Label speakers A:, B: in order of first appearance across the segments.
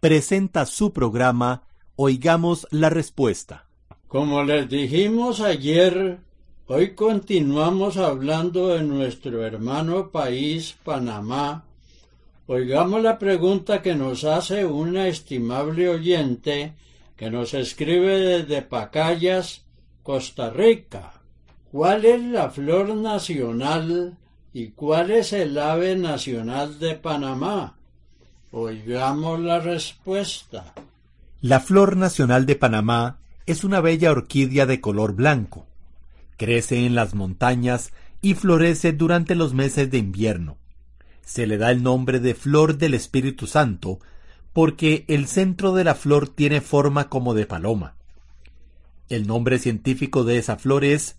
A: presenta su programa Oigamos la Respuesta.
B: Como les dijimos ayer, hoy continuamos hablando de nuestro hermano país, Panamá. Oigamos la pregunta que nos hace una estimable oyente que nos escribe desde Pacayas, Costa Rica. ¿Cuál es la flor nacional ¿Y cuál es el ave nacional de Panamá? Oigamos la respuesta.
A: La flor nacional de Panamá es una bella orquídea de color blanco. Crece en las montañas y florece durante los meses de invierno. Se le da el nombre de flor del Espíritu Santo porque el centro de la flor tiene forma como de paloma. El nombre científico de esa flor es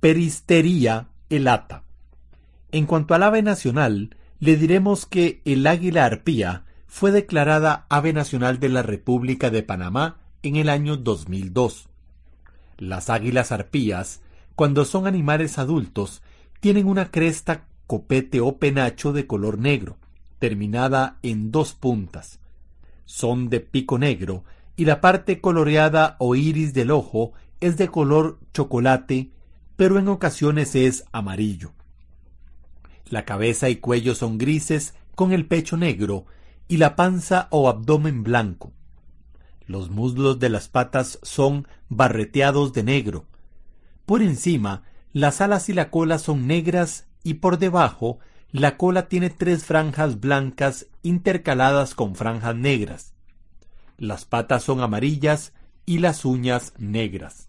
A: Peristeria elata. En cuanto al ave nacional, le diremos que el águila arpía fue declarada ave nacional de la República de Panamá en el año 2002. Las águilas arpías, cuando son animales adultos, tienen una cresta, copete o penacho de color negro, terminada en dos puntas. Son de pico negro y la parte coloreada o iris del ojo es de color chocolate, pero en ocasiones es amarillo. La cabeza y cuello son grises con el pecho negro y la panza o abdomen blanco. Los muslos de las patas son barreteados de negro. Por encima, las alas y la cola son negras y por debajo, la cola tiene tres franjas blancas intercaladas con franjas negras. Las patas son amarillas y las uñas negras.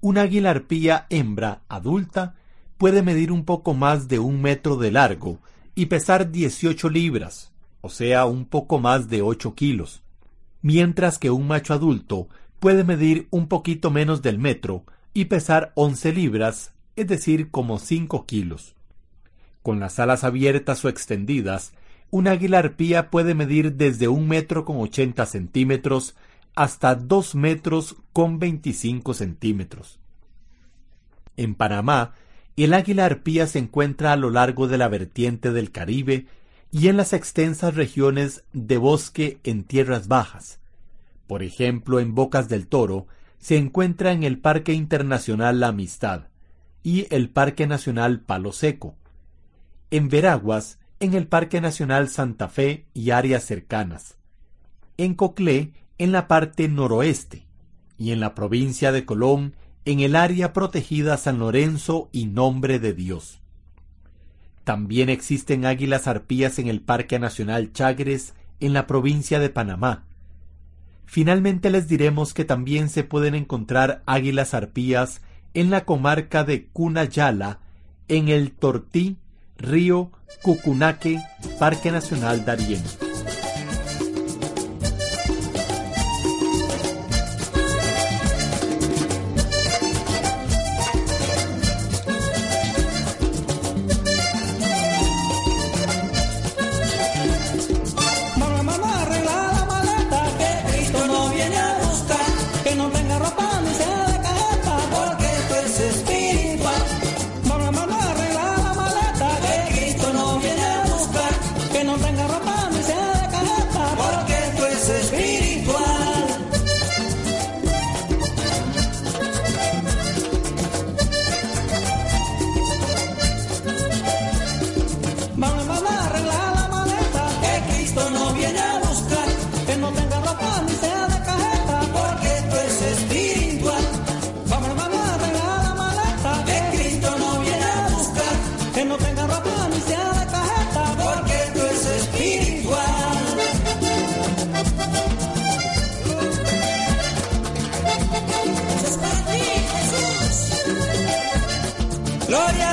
A: Un águila arpía hembra adulta puede medir un poco más de un metro de largo y pesar 18 libras, o sea, un poco más de 8 kilos, mientras que un macho adulto puede medir un poquito menos del metro y pesar 11 libras, es decir, como 5 kilos. Con las alas abiertas o extendidas, un águila arpía puede medir desde un metro con 80 centímetros hasta 2 metros con 25 centímetros. En Panamá el águila arpía se encuentra a lo largo de la vertiente del Caribe y en las extensas regiones de bosque en tierras bajas. Por ejemplo, en Bocas del Toro se encuentra en el Parque Internacional La Amistad y el Parque Nacional Palo Seco. En Veraguas, en el Parque Nacional Santa Fe y áreas cercanas. En Coclé, en la parte noroeste. Y en la provincia de Colón, en el área protegida San Lorenzo y Nombre de Dios. También existen águilas arpías en el Parque Nacional Chagres, en la provincia de Panamá. Finalmente les diremos que también se pueden encontrar águilas arpías en la comarca de Cunayala, en el Tortí, río Cucunaque, Parque Nacional Darién.
C: Gloria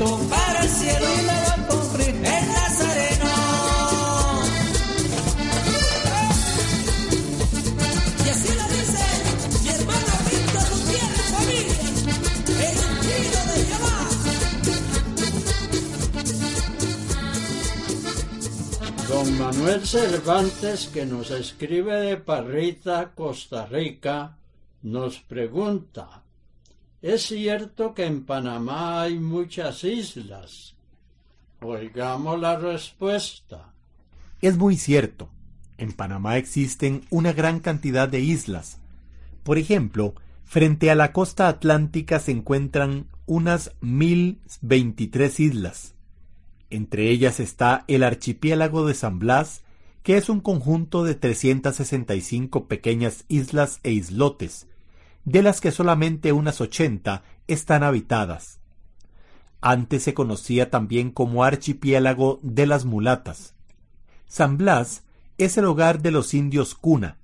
C: salto para el cielo y la va a cumplir Nazareno. Y así lo dice mi hermano Víctor Gutiérrez, familia, el ungido de Jehová.
B: Don Manuel Cervantes, que nos escribe de Parrita, Costa Rica, nos pregunta es cierto que en Panamá hay muchas islas. Oigamos la respuesta.
A: Es muy cierto. En Panamá existen una gran cantidad de islas. Por ejemplo, frente a la costa atlántica se encuentran unas 1023 islas. Entre ellas está el archipiélago de San Blas, que es un conjunto de 365 pequeñas islas e islotes, de las que solamente unas ochenta están habitadas. Antes se conocía también como archipiélago de las mulatas. San Blas es el hogar de los indios Cuna.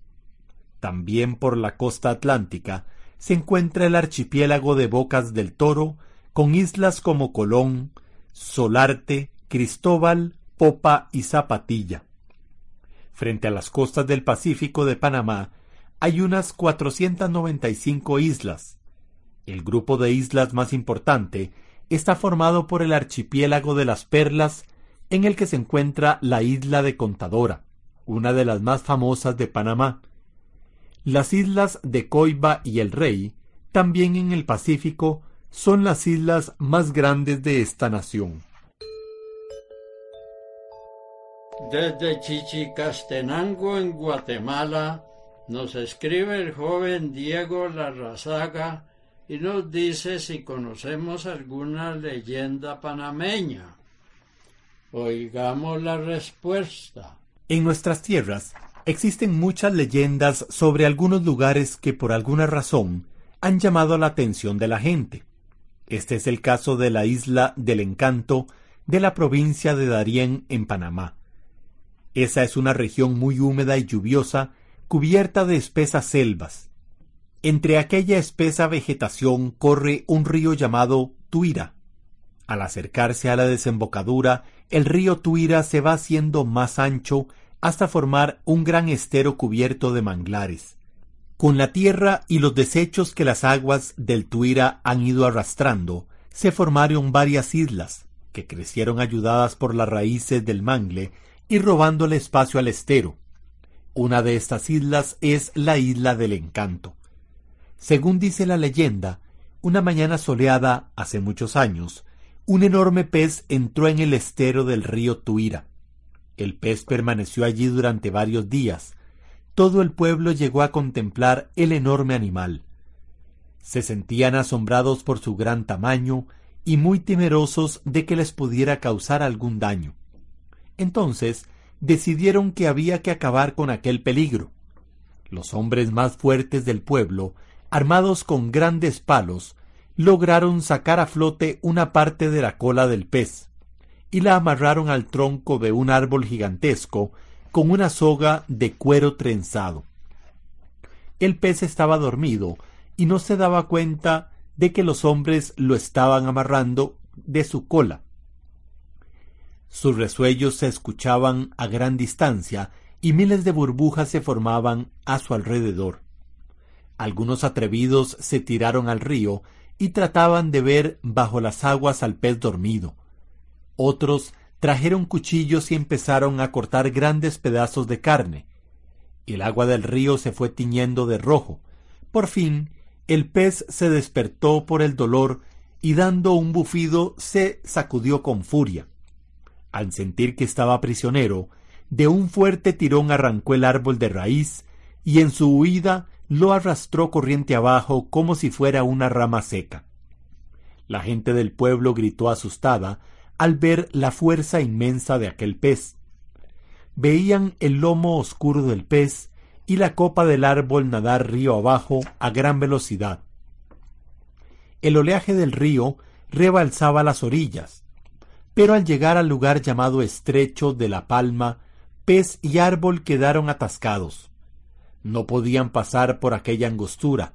A: También por la costa atlántica se encuentra el archipiélago de Bocas del Toro, con islas como Colón, Solarte, Cristóbal, Popa y Zapatilla. Frente a las costas del Pacífico de Panamá hay unas 495 islas. El grupo de islas más importante está formado por el archipiélago de las Perlas, en el que se encuentra la isla de Contadora, una de las más famosas de Panamá. Las islas de Coiba y El Rey, también en el Pacífico, son las islas más grandes de esta nación.
B: Desde Chichicastenango en Guatemala, nos escribe el joven Diego Larrazaga y nos dice si conocemos alguna leyenda panameña. Oigamos la respuesta.
A: En nuestras tierras existen muchas leyendas sobre algunos lugares que por alguna razón han llamado la atención de la gente. Este es el caso de la isla del encanto de la provincia de Darién en Panamá. Esa es una región muy húmeda y lluviosa, cubierta de espesas selvas. Entre aquella espesa vegetación corre un río llamado Tuira. Al acercarse a la desembocadura, el río Tuira se va haciendo más ancho hasta formar un gran estero cubierto de manglares. Con la tierra y los desechos que las aguas del Tuira han ido arrastrando, se formaron varias islas, que crecieron ayudadas por las raíces del mangle y robándole espacio al estero. Una de estas islas es la isla del encanto. Según dice la leyenda, una mañana soleada hace muchos años, un enorme pez entró en el estero del río Tuira. El pez permaneció allí durante varios días. Todo el pueblo llegó a contemplar el enorme animal. Se sentían asombrados por su gran tamaño y muy temerosos de que les pudiera causar algún daño. Entonces decidieron que había que acabar con aquel peligro. Los hombres más fuertes del pueblo, armados con grandes palos, lograron sacar a flote una parte de la cola del pez, y la amarraron al tronco de un árbol gigantesco con una soga de cuero trenzado. El pez estaba dormido y no se daba cuenta de que los hombres lo estaban amarrando de su cola. Sus resuellos se escuchaban a gran distancia y miles de burbujas se formaban a su alrededor. Algunos atrevidos se tiraron al río y trataban de ver bajo las aguas al pez dormido. Otros trajeron cuchillos y empezaron a cortar grandes pedazos de carne. El agua del río se fue tiñendo de rojo. Por fin, el pez se despertó por el dolor y dando un bufido se sacudió con furia. Al sentir que estaba prisionero, de un fuerte tirón arrancó el árbol de raíz y en su huida lo arrastró corriente abajo como si fuera una rama seca. La gente del pueblo gritó asustada al ver la fuerza inmensa de aquel pez. Veían el lomo oscuro del pez y la copa del árbol nadar río abajo a gran velocidad. El oleaje del río rebalsaba las orillas, pero al llegar al lugar llamado Estrecho de la Palma, pez y árbol quedaron atascados. No podían pasar por aquella angostura.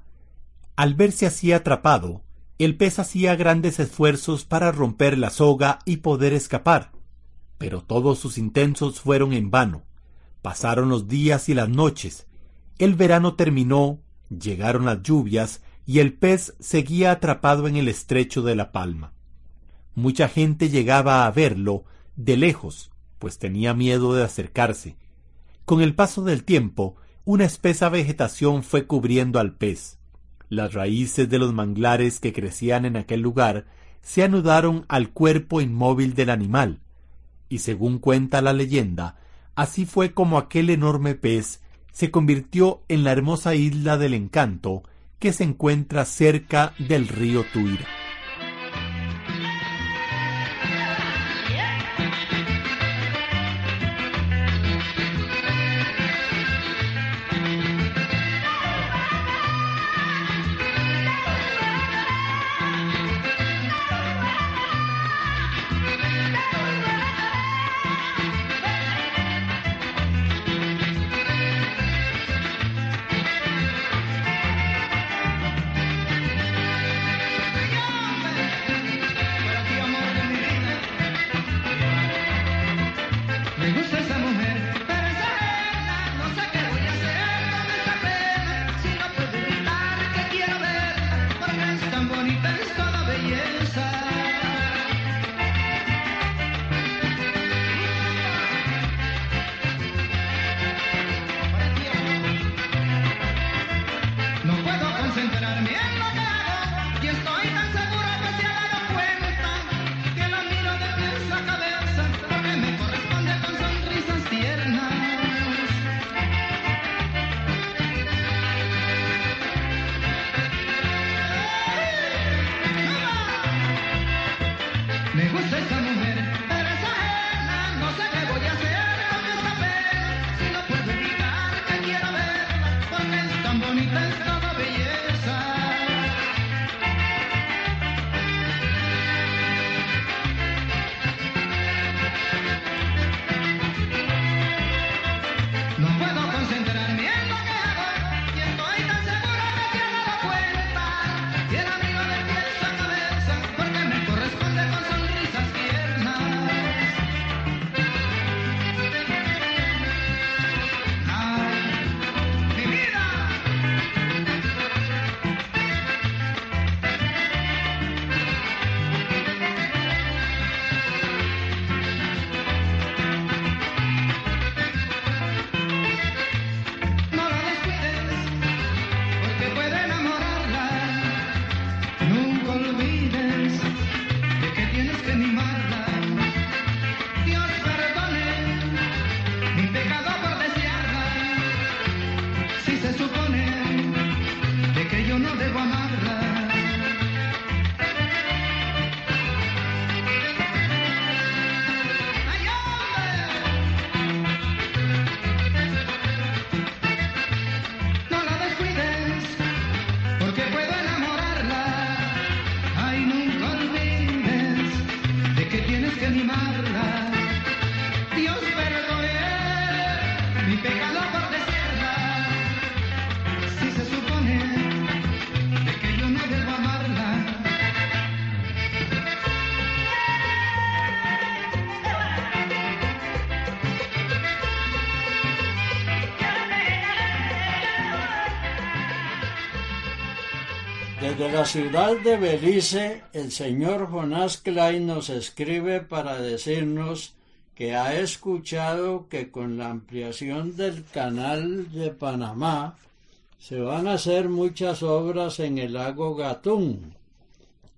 A: Al verse así atrapado, el pez hacía grandes esfuerzos para romper la soga y poder escapar, pero todos sus intentos fueron en vano. Pasaron los días y las noches. El verano terminó, llegaron las lluvias y el pez seguía atrapado en el estrecho de la palma. Mucha gente llegaba a verlo de lejos, pues tenía miedo de acercarse. Con el paso del tiempo, una espesa vegetación fue cubriendo al pez. Las raíces de los manglares que crecían en aquel lugar se anudaron al cuerpo inmóvil del animal, y según cuenta la leyenda, así fue como aquel enorme pez se convirtió en la hermosa isla del encanto que se encuentra cerca del río Tuira.
B: Desde la ciudad de Belice, el señor Jonás Klein nos escribe para decirnos que ha escuchado que con la ampliación del canal de Panamá se van a hacer muchas obras en el lago Gatún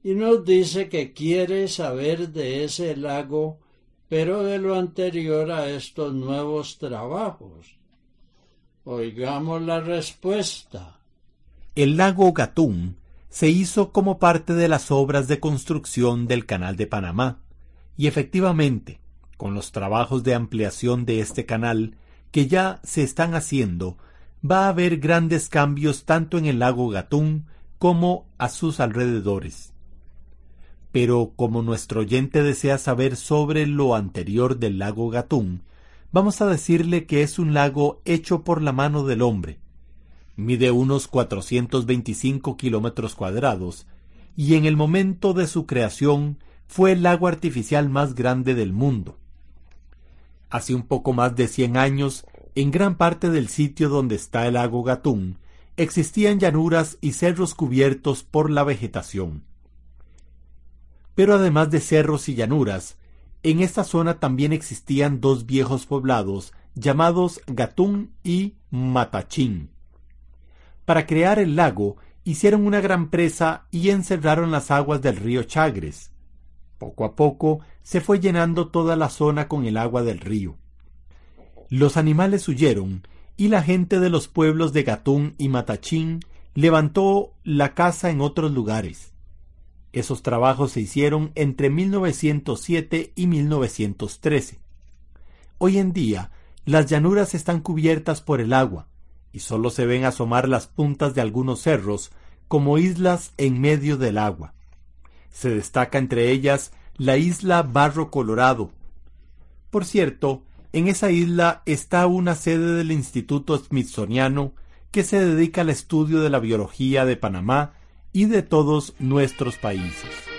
B: y nos dice que quiere saber de ese lago, pero de lo anterior a estos nuevos trabajos. Oigamos la respuesta.
A: El lago Gatún se hizo como parte de las obras de construcción del Canal de Panamá, y efectivamente, con los trabajos de ampliación de este canal que ya se están haciendo, va a haber grandes cambios tanto en el lago Gatún como a sus alrededores. Pero como nuestro oyente desea saber sobre lo anterior del lago Gatún, vamos a decirle que es un lago hecho por la mano del hombre. Mide unos 425 kilómetros cuadrados y en el momento de su creación fue el lago artificial más grande del mundo. Hace un poco más de 100 años en gran parte del sitio donde está el lago Gatún existían llanuras y cerros cubiertos por la vegetación. Pero además de cerros y llanuras, en esta zona también existían dos viejos poblados llamados Gatún y Matachín. Para crear el lago, hicieron una gran presa y encerraron las aguas del río Chagres. Poco a poco se fue llenando toda la zona con el agua del río. Los animales huyeron y la gente de los pueblos de Gatún y Matachín levantó la casa en otros lugares. Esos trabajos se hicieron entre 1907 y 1913. Hoy en día, las llanuras están cubiertas por el agua y solo se ven asomar las puntas de algunos cerros como islas en medio del agua. Se destaca entre ellas la isla Barro Colorado. Por cierto, en esa isla está una sede del Instituto Smithsoniano que se dedica al estudio de la biología de Panamá y de todos nuestros países.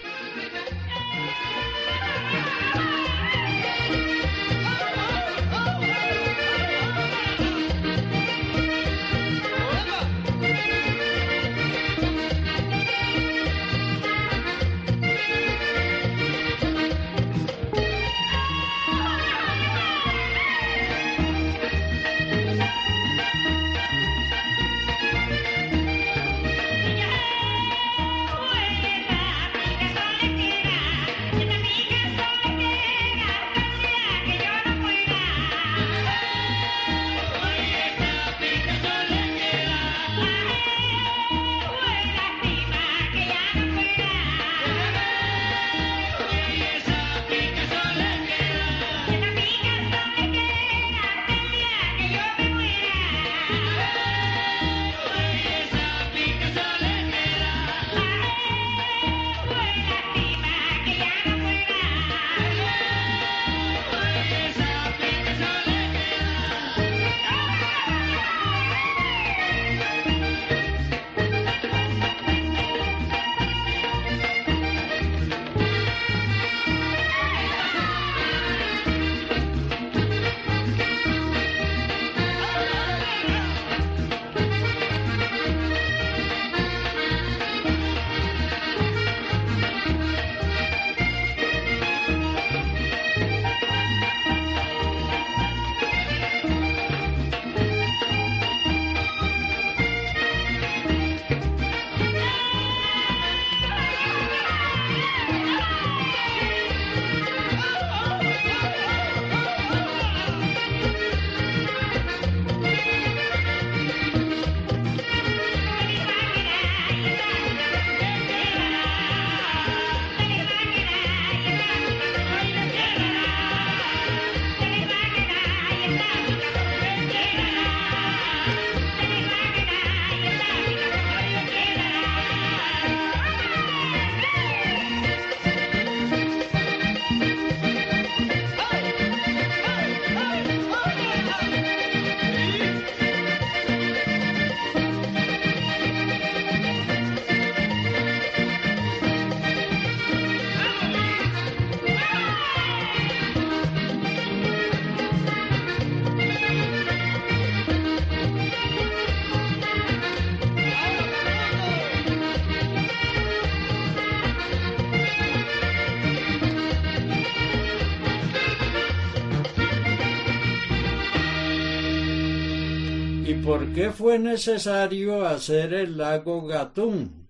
B: Por qué fue necesario hacer el lago Gatún?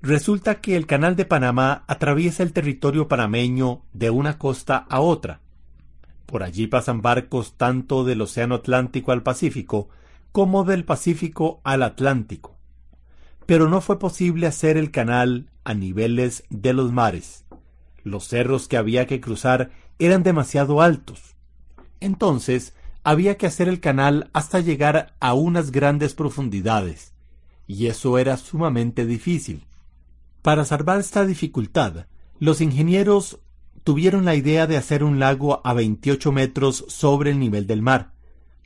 A: Resulta que el Canal de Panamá atraviesa el territorio panameño de una costa a otra. Por allí pasan barcos tanto del Océano Atlántico al Pacífico como del Pacífico al Atlántico. Pero no fue posible hacer el canal a niveles de los mares. Los cerros que había que cruzar eran demasiado altos. Entonces, había que hacer el canal hasta llegar a unas grandes profundidades, y eso era sumamente difícil. Para salvar esta dificultad, los ingenieros tuvieron la idea de hacer un lago a 28 metros sobre el nivel del mar,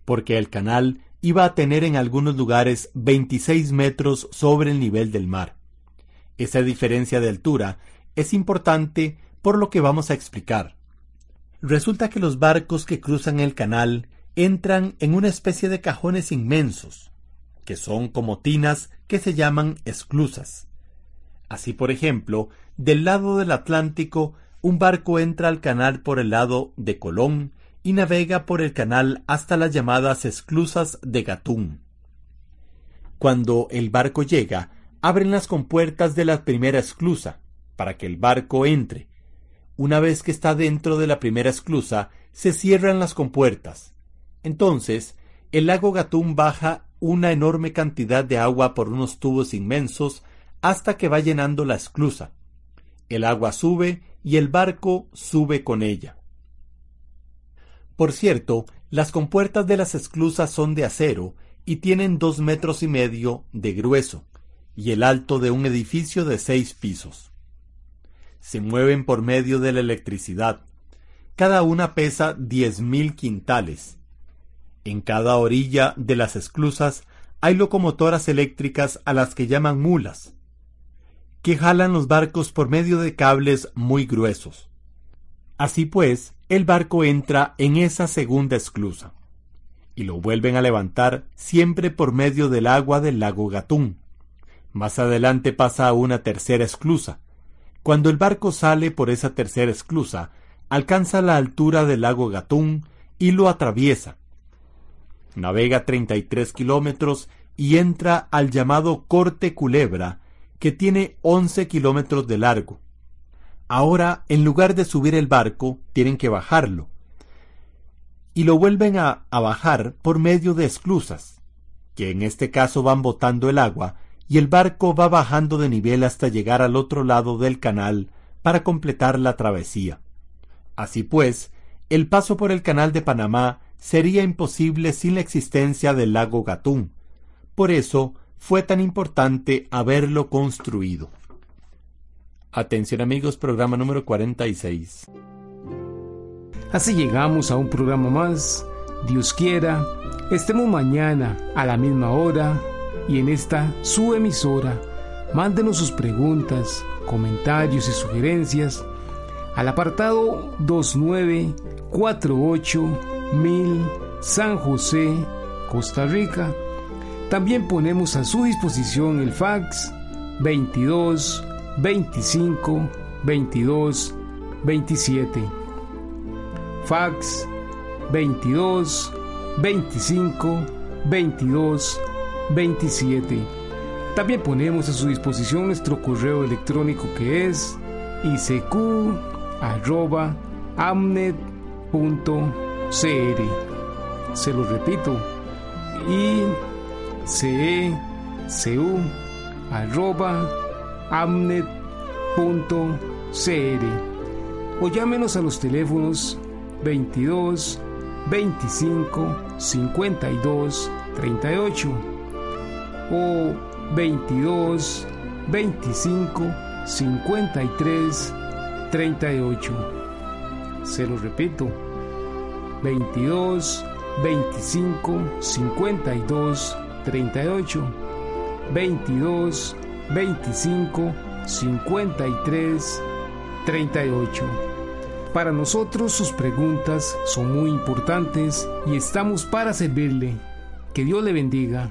A: porque el canal iba a tener en algunos lugares 26 metros sobre el nivel del mar. Esa diferencia de altura es importante por lo que vamos a explicar. Resulta que los barcos que cruzan el canal entran en una especie de cajones inmensos, que son como tinas que se llaman esclusas. Así, por ejemplo, del lado del Atlántico, un barco entra al canal por el lado de Colón y navega por el canal hasta las llamadas esclusas de Gatún. Cuando el barco llega, abren las compuertas de la primera esclusa, para que el barco entre. Una vez que está dentro de la primera esclusa, se cierran las compuertas. Entonces, el lago Gatún baja una enorme cantidad de agua por unos tubos inmensos hasta que va llenando la esclusa. El agua sube y el barco sube con ella. Por cierto, las compuertas de las esclusas son de acero y tienen dos metros y medio de grueso y el alto de un edificio de seis pisos. Se mueven por medio de la electricidad. Cada una pesa diez mil quintales en cada orilla de las esclusas hay locomotoras eléctricas a las que llaman mulas, que jalan los barcos por medio de cables muy gruesos. Así pues, el barco entra en esa segunda esclusa, y lo vuelven a levantar siempre por medio del agua del lago Gatún. Más adelante pasa a una tercera esclusa. Cuando el barco sale por esa tercera esclusa, alcanza la altura del lago Gatún y lo atraviesa, Navega 33 kilómetros y entra al llamado Corte Culebra, que tiene 11 kilómetros de largo. Ahora, en lugar de subir el barco, tienen que bajarlo. Y lo vuelven a, a bajar por medio de esclusas, que en este caso van botando el agua, y el barco va bajando de nivel hasta llegar al otro lado del canal para completar la travesía. Así pues, el paso por el canal de Panamá sería imposible sin la existencia del lago Gatún. Por eso fue tan importante haberlo construido. Atención amigos, programa número 46.
D: Así llegamos a un programa más. Dios quiera, estemos mañana a la misma hora y en esta su emisora. Mándenos sus preguntas, comentarios y sugerencias al apartado 2948 1000 San José, Costa Rica. También ponemos a su disposición el fax 22 25 22 27. Fax 22 25 22 27. También ponemos a su disposición nuestro correo electrónico que es isq.amnet.com CR. Se lo repito. I C e C U arroba amnet.cr o llámenos a los teléfonos 22 25 52 38 o 22 25 53 38. Se lo repito, 22 25 52 38 22 25 53 38 Para nosotros sus preguntas son muy importantes y estamos para servirle. Que Dios le bendiga.